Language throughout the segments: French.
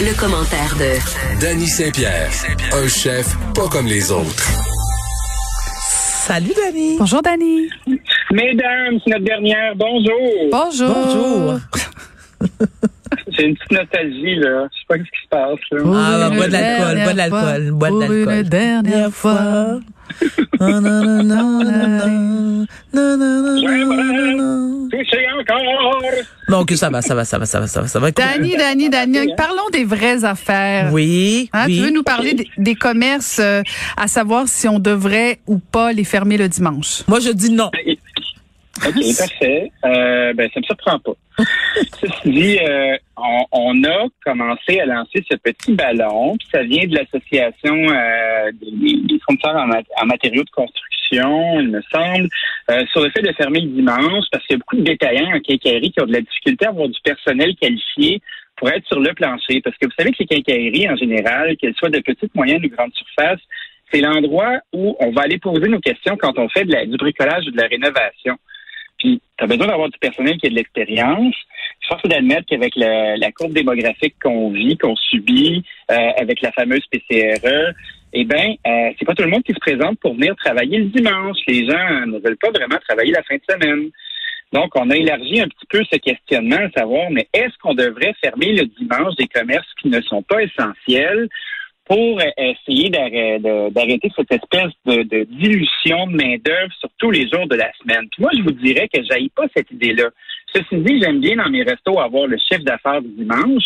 Le commentaire de Danny Saint-Pierre, un chef pas comme les autres. Salut, Dani. Bonjour, Dani. Mesdames, c'est notre dernière. Bonjour. Bonjour. Bonjour. J'ai une petite nostalgie, là. Je sais pas ce qui se passe, là. Ah, bah, bois de l'alcool, bois de l'alcool, bois de pour l'alcool. une dernière fois. Donc, ça va, ça va, ça va, ça va, ça va, ça va. Dani, Dani, Dani, parlons des vraies affaires. Oui. Hein, tu veux nous parler des, commerces, euh, à savoir si on devrait ou pas les fermer le dimanche? Moi, je dis non. OK, parfait. Euh, ben, ça me surprend pas. Ceci dit, euh, on, on a commencé à lancer ce petit ballon, puis ça vient de l'association euh, des, des fournisseurs en, mat- en matériaux de construction, il me semble, euh, sur le fait de fermer le dimanche, parce qu'il y a beaucoup de détaillants en quincaillerie qui ont de la difficulté à avoir du personnel qualifié pour être sur le plancher. Parce que vous savez que les quincailleries, en général, qu'elles soient de petites, moyennes ou grandes surfaces, c'est l'endroit où on va aller poser nos questions quand on fait de la- du bricolage ou de la rénovation. Puis, tu as besoin d'avoir du personnel qui a de l'expérience. Force d'admettre qu'avec la, la courbe démographique qu'on vit, qu'on subit, euh, avec la fameuse PCRE, eh bien, euh, c'est pas tout le monde qui se présente pour venir travailler le dimanche. Les gens ne veulent pas vraiment travailler la fin de semaine. Donc, on a élargi un petit peu ce questionnement à savoir, mais est-ce qu'on devrait fermer le dimanche des commerces qui ne sont pas essentiels? Pour essayer d'arrêter cette espèce de, de dilution de main-d'œuvre sur tous les jours de la semaine. Puis moi, je vous dirais que j'aille pas cette idée-là. Ceci dit, j'aime bien dans mes restos avoir le chiffre d'affaires du dimanche,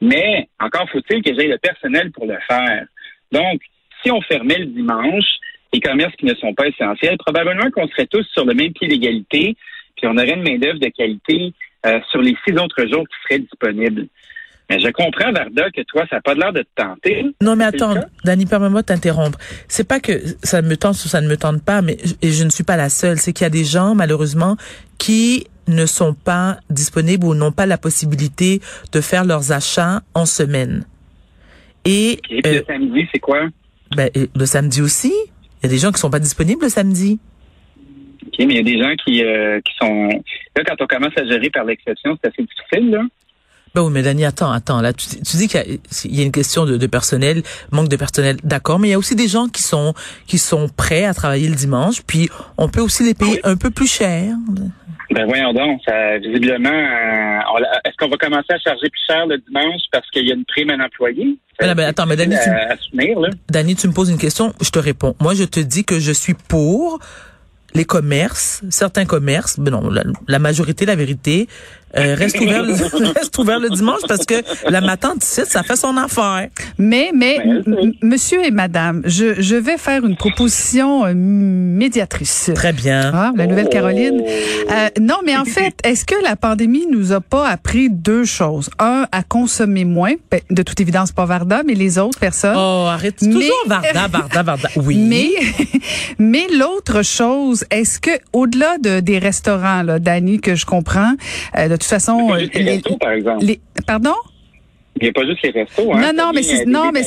mais encore faut-il que j'aie le personnel pour le faire. Donc, si on fermait le dimanche, les commerces qui ne sont pas essentiels, probablement qu'on serait tous sur le même pied d'égalité, puis on aurait une main-d'œuvre de qualité euh, sur les six autres jours qui seraient disponibles. Mais je comprends, Varda, que toi, ça n'a pas l'air de te tenter. Non, mais attends? Dani, permets-moi de t'interrompre. C'est pas que ça me tente ou ça ne me tente pas, mais je- et je ne suis pas la seule. C'est qu'il y a des gens, malheureusement, qui ne sont pas disponibles ou n'ont pas la possibilité de faire leurs achats en semaine. Et, Et puis euh, le samedi, c'est quoi? ben, le samedi aussi, il y a des gens qui sont pas disponibles le samedi. OK, mais il y a des gens qui, euh, qui sont... Là, quand on commence à gérer par l'exception, c'est assez difficile, là. Ben oui, mais Dani, attends, attends. Là, tu, tu dis qu'il y, y a une question de, de personnel, manque de personnel, d'accord, mais il y a aussi des gens qui sont qui sont prêts à travailler le dimanche, puis on peut aussi les payer un peu plus cher. Ben voyons donc, ça, visiblement, euh, est-ce qu'on va commencer à charger plus cher le dimanche parce qu'il y a une prime à l'employé? Ben ben attends, mais Dani, tu, à, à soutenir, là. Dani, tu me poses une question, je te réponds. Moi, je te dis que je suis pour les commerces, certains commerces, ben non, la, la majorité, la vérité, euh, reste ouvert, le, reste ouvert le dimanche parce que la matin d'ici, ça fait son affaire. Mais, mais, m- monsieur et madame, je, je vais faire une proposition euh, médiatrice. Très bien. Ah, la Nouvelle-Caroline. Oh. Euh, non, mais en fait, est-ce que la pandémie nous a pas appris deux choses? Un, à consommer moins. Ben, de toute évidence, pas Varda, mais les autres personnes. Oh, arrête. Mais- Toujours Varda, Varda, Varda. Oui. Mais, mais l'autre chose, est-ce que au-delà de, des restaurants, là, Dani, que je comprends, euh, de de toute façon, euh, les, pardon? Il n'y a pas juste les restos. Hein, Non, non, mais c'est euh, non, mais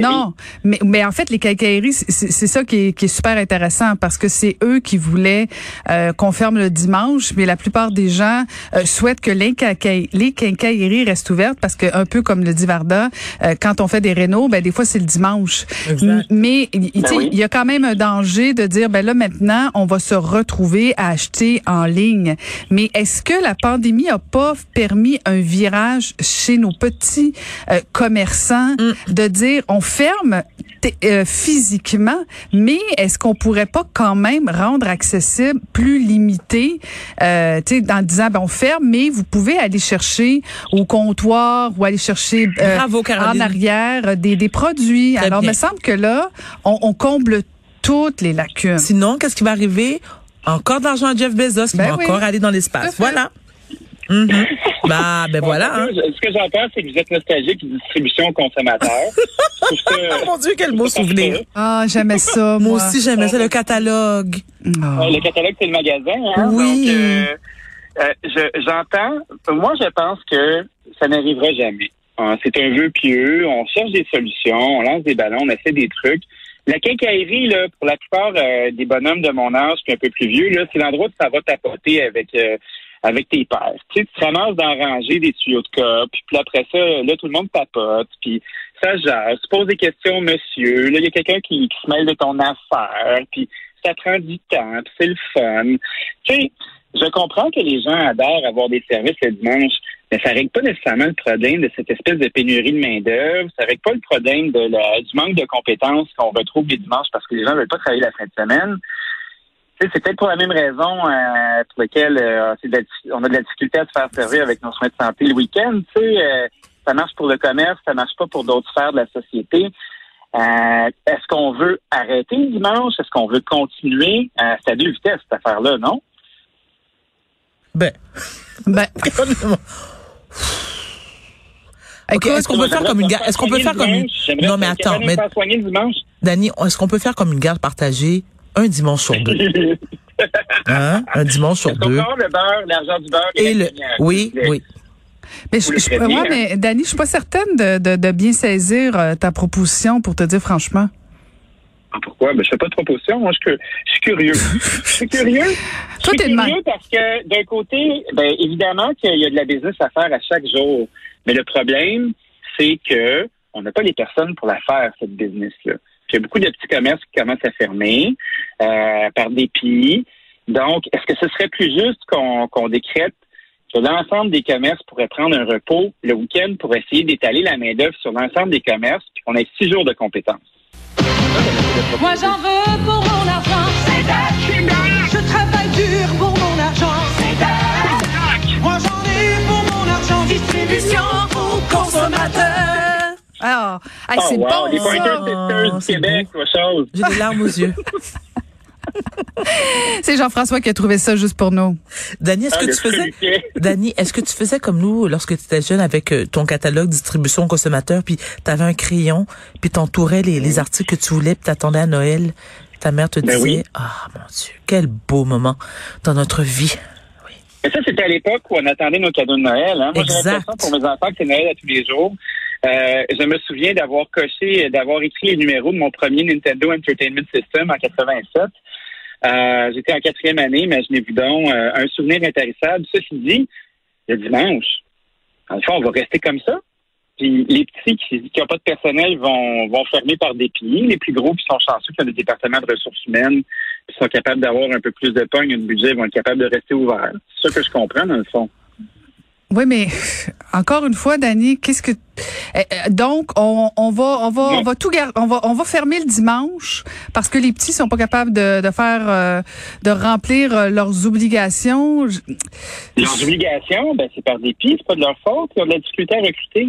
non, mais mais en fait les quincailleries, c'est- ça qui est, qui est super intéressant parce que c'est eux qui voulaient euh, qu'on ferme le dimanche, mais la plupart des gens euh, souhaitent que les, quincailleries, les quincailleries restent ouvertes parce que un peu comme le dit Varda, euh, quand on fait des rénaux, ben des fois c'est le dimanche. Exact. Mais il tu sais, oui. il y a quand même un danger de dire ben là maintenant on va se retrouver à acheter en ligne. Mais est-ce que la pandémie a pas permis un virage chez nos petits euh, commerçants de dire on ferme euh, physiquement, mais est-ce qu'on pourrait pas quand même rendre accessible plus limité, euh, tu sais, en disant ben on ferme, mais vous pouvez aller chercher au comptoir ou aller chercher euh, Bravo, en arrière des, des produits. Très Alors, bien. me semble que là, on, on comble toutes les lacunes. Sinon, qu'est-ce qui va arriver? Encore de l'argent à Jeff Bezos qui Ben va oui. encore aller dans l'espace. fait. Mhm. Bah, ben voilà. hein. Ce que j'entends, c'est que vous êtes nostalgique de distribution aux consommateurs. Je trouve ça- Oh mon Dieu, quel beau souvenir. Ah, j'aimais ça, Moi moi. aussi, j'aimais ça, le catalogue. Ah. Le catalogue, c'est le magasin. Hein? Oui. Donc, euh, euh, je- j'entends. Moi, je pense que ça n'arrivera jamais. Hein, c'est un vœu pieux. On cherche des solutions. On lance des ballons. On essaie des trucs. La quincaillerie, là, pour la plupart euh, des bonhommes de mon âge, puis un peu plus vieux, là, c'est l'endroit où ça va tapoter avec euh, avec tes pères. Tu sais, tu te ramasses dans la rangée des tuyaux de cop, puis après ça, là, tout le monde tapote, puis ça jase, tu poses des questions, monsieur. Là, il y a quelqu'un qui, qui se mêle de ton affaire, puis ça prend du temps, puis c'est le fun. Tu sais, je comprends que les gens adorent avoir des services le dimanche, mais ça règle pas nécessairement le problème de cette espèce de pénurie de main-d'œuvre. Ça règle pas le problème de la, du manque de compétences qu'on retrouve les dimanches parce que les gens veulent pas travailler la fin de semaine. C'est peut-être pour la même raison euh, pour laquelle euh, la- on a de la difficulté à se faire servir avec nos soins de santé le week-end. Tu sais, euh, ça marche pour le commerce, ça marche pas pour d'autres sphères de la société. Euh, Est-ce qu'on veut arrêter le dimanche? Est-ce qu'on veut continuer? Euh, c'est à deux vitesses, cette affaire-là, non? Ben, Ben, OK, est-ce qu'on peut faire comme une garde? Est-ce qu'on peut faire comme une... Non, mais attends, mais faire soigner le dimanche. Dani, est-ce qu'on peut faire comme une garde partagée un dimanche sur deux? Hein? Un dimanche sur deux. le beurre, l'argent du beurre Et le... Oui, oui. mais, je, je, ouais, mais Dani, je suis pas certaine de, de, de bien saisir euh, ta proposition pour te dire franchement. Ah, Pourquoi? Ben, je fais pas de proposition. Moi, je, suis- je suis curieux. je suis curieux. Je Toi, suis t'es de curieux parce que, d'un côté, ben, évidemment qu'il y a de la business à faire à chaque jour. Mais le problème, c'est que on n'a pas les personnes pour la faire, cette business-là. Puis Il y a beaucoup de petits commerces qui commencent à fermer euh, par dépit. Donc, est-ce que ce serait plus juste qu'on qu'on décrète que l'ensemble des commerces pourraient prendre un repos le week-end pour essayer d'étaler la main-d'œuvre sur l'ensemble des commerces, puis qu'on ait six jours de compétences? Moi j'en veux pour mon argent. Je travaille dur pour Ah, hey, Oh, c'est wow, bon les ça. Pointer Sisters du c'est Québec, autre chose. J'ai des larmes aux yeux. C'est Jean-François qui a trouvé ça juste pour nous. Dani, est-ce Ah, que tu faisais... Dani, est-ce que tu faisais comme nous lorsque tu étais jeune avec euh, ton catalogue distribution consommateur, puis tu avais un crayon, puis t'entourais les, les articles que tu voulais, puis t'attendais à Noël, ta mère te Ben disait, oui. ah mon Dieu, quel beau moment dans notre vie. Mais ça, c'était à l'époque où on attendait nos cadeaux de Noël. Hein. Moi, j'ai l'impression pour mes enfants que c'est Noël à tous les jours. Euh, je me souviens d'avoir coché, d'avoir écrit les numéros de mon premier Nintendo Entertainment System en 87. Euh, J'étais en quatrième année, mais je n'ai vu donc euh, un souvenir intarissable. Ceci dit, le dimanche, en le fond, on va rester comme ça. Puis les petits qui n'ont pas de personnel vont, vont fermer par dépit. Les plus gros qui sont chanceux, qui ont des départements de ressources humaines, qui sont capables d'avoir un peu plus de pogne, de budget, vont être capables de rester ouverts. C'est ça que je comprends, dans le fond. Oui, mais encore une fois, Dani, qu'est-ce que Eh, eh, donc on, on va on va on va tout gar- on va on va fermer le dimanche parce que les petits sont pas capables de, de faire euh, de remplir euh, leurs obligations. Leurs obligations, ben, c'est par dépit, c'est pas de leur faute. Ils ont de la difficulté à recruter.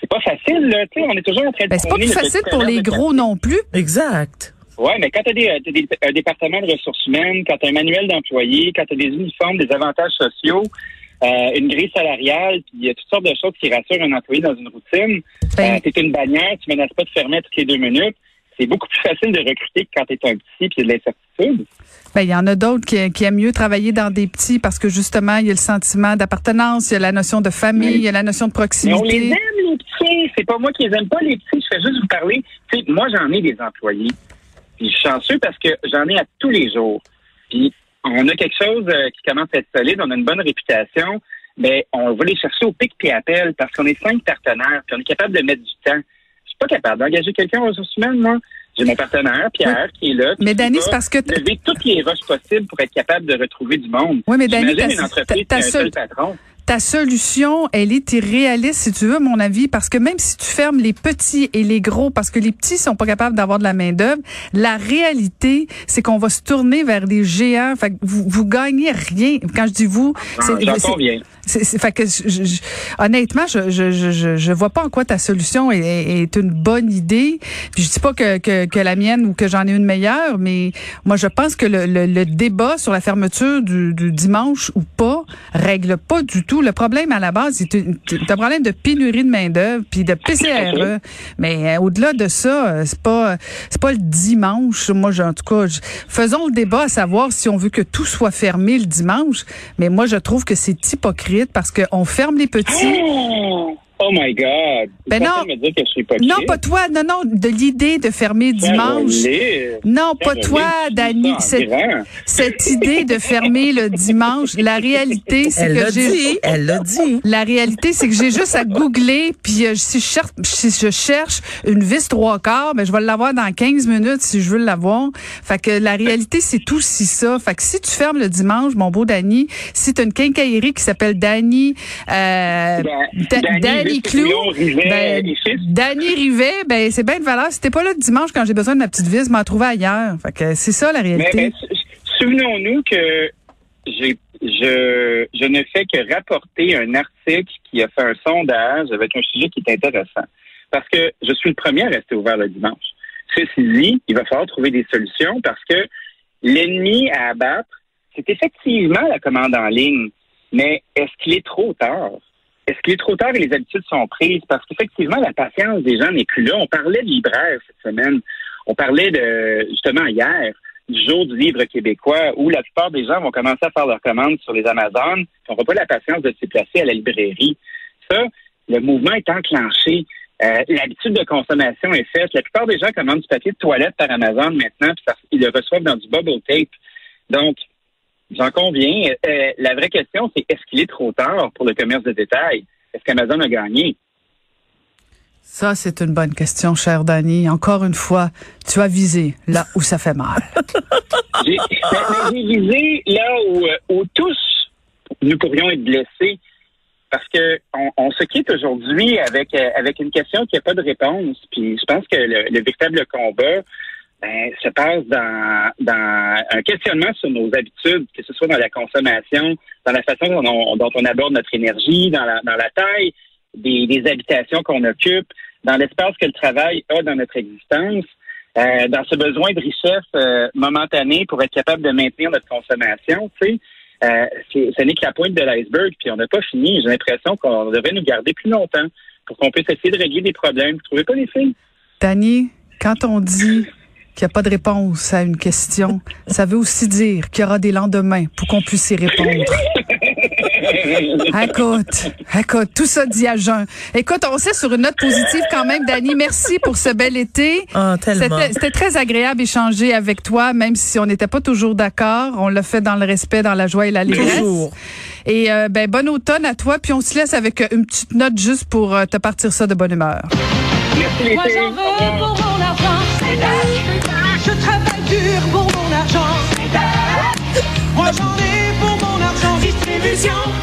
C'est pas facile, là. Tu sais, on est toujours en train de Ben, c'est pas plus le facile pour les gros non plus. Exact. Ouais, mais quand tu as, des, t'as des- un département de ressources humaines, quand tu as un manuel d'employés, quand tu as des uniformes, des avantages sociaux, euh, une grille salariale, puis il y a toutes sortes de choses qui rassurent un employé dans une routine. Ben- Euh, tu une bannière, tu menaces pas de fermer toutes les deux minutes. C'est beaucoup plus facile de recruter que quand tu es un petit puis il y a de l'incertitude. Ben, il y en a d'autres qui, qui aiment mieux travailler dans des petits parce que justement, il y a le sentiment d'appartenance, il y a la notion de famille, il y a la notion de Mais on les proximité. aime, les petits. C'est pas moi qui les aime pas, les petits. Je fais juste vous parler. Moi, j'en ai des employés. Puis je suis chanceux parce que j'en ai à tous les jours. Puis on a quelque chose euh, qui commence à être solide. On a une bonne réputation. Mais on va les chercher au pic puis appel parce qu'on est cinq partenaires. Puis on est capable de mettre du temps. Je suis pas capable d'engager quelqu'un aux ressources humaines, moi. J'ai mon partenaire, Pierre, qui est là. Mais va c'est parce que lever toutes les roches possibles pour être capable de retrouver du monde. Oui, mais ta- une entreprise ta- ta seul patron. Ta solution, elle est irréaliste, si tu veux, mon avis, parce que même si tu fermes les petits et les gros, parce que les petits sont pas capables d'avoir de la main d'œuvre, la réalité, c'est qu'on va se tourner vers des géants. Fait que vous, vous gagnez rien. Quand je dis vous, J'en c'est, c'est- c'est- fait que je- je- honnêtement, je, je, je, je, vois pas en quoi ta solution est, est- est une bonne idée. Puis je dis pas que, que, que la mienne ou que j'en ai une meilleure, mais moi je pense que le, le, le débat sur la fermeture du, du dimanche ou pas règle pas du tout. Le problème à la base, c'est un problème de pénurie de main d'œuvre puis de PCRE. Mais euh, au-delà de ça, euh, c'est pas c'est pas le dimanche. Moi, en tout cas, je- faisons le débat à savoir si on veut que tout soit fermé le dimanche. Mais moi, je trouve que c'est hypocrite parce qu'on ferme les petits. Oh, my God. Ben non. pensez me dire que je suis hypocrite? Non, pas toi. Non, non, de l'idée de fermer dimanche. Non, pas toi, Dani. Cette, cette idée de fermer le dimanche, la réalité, c'est Elle que l'a j'ai... dit, elle l'a dit. La réalité, c'est que j'ai juste à googler, puis euh, si, je cherche, si je cherche une vis trois quarts, ben, je vais l'avoir dans 15 minutes si je veux l'avoir. Fait que la réalité, c'est tout si ça. Fait que si tu fermes le dimanche, mon beau Dani, si tu as une quincaillerie qui s'appelle Dani, euh, Da- Dany Clou, ben. Dany Rivet, ben, c'est bien de valeur. Si t'es pas là le dimanche quand j'ai besoin de ma petite vis, m'en trouver ailleurs. Fait que c'est ça la réalité. mais sou- souvenons-nous que j'ai, je, je ne fais que rapporter un article qui a fait un sondage avec un sujet qui est intéressant. Parce que je suis le premier à rester ouvert le dimanche. Ceci dit, il va falloir trouver des solutions parce que l'ennemi à abattre, c'est effectivement la commande en ligne. Mais est-ce qu'il est trop tard? Est-ce qu'il est trop tard et les habitudes sont prises? Parce qu'effectivement, la patience des gens n'est plus là. On parlait de libraire cette semaine. On parlait de, justement, hier, du jour du livre québécois où la plupart des gens vont commencer à faire leurs commandes sur les Amazones. Ils n'auront pas la patience de se déplacer à la librairie. Ça, le mouvement est enclenché. Euh, L'habitude de consommation est faite. La plupart des gens commandent du papier de toilette par Amazon maintenant, puis ils le reçoivent dans du bubble tape. Donc, j'en conviens. Euh, la vraie question, c'est est-ce qu'il est trop tard pour le commerce de détail? Est-ce qu'Amazon a gagné? Ça, c'est une bonne question, cher Dani. Encore une fois, tu as visé là où ça fait mal. J'ai visé là où, où tous nous pourrions être blessés parce que on, on se quitte aujourd'hui avec euh, avec une question qui n'a pas de réponse. Puis je pense que le, le véritable combat ben, se passe dans, un questionnement sur nos habitudes, que ce soit dans la consommation, dans la façon dont on, aborde notre énergie, dans la, taille des, habitations qu'on occupe, dans l'espace que le travail a dans notre existence. Euh, dans ce besoin de richesse euh, momentanée pour être capable de maintenir notre consommation, tu euh, ce n'est que la pointe de l'iceberg, puis on n'a pas fini. J'ai l'impression qu'on devrait nous garder plus longtemps pour qu'on puisse essayer de régler des problèmes. Vous trouvez pas les filles? Quand on dit qu'il n'y a pas de réponse à une question, ça veut aussi dire qu'il y aura des lendemains pour qu'on puisse y répondre. Écoute, écoute, tout ça dit à jeun. Écoute, on sait sur une note positive quand même, Dani. Merci pour ce bel été. Ah, tellement. C'était c'était très agréable d'échanger avec toi, même si on n'était pas toujours d'accord. On l'a fait dans le respect, dans la joie et l'allégresse. Toujours. Et euh, ben bon automne à toi, puis on se laisse avec euh, une petite note juste pour euh, te partir ça de bonne humeur. Merci les Moi filles. Pour mon argent. Moi j'en ai pour mon argent. Distribution.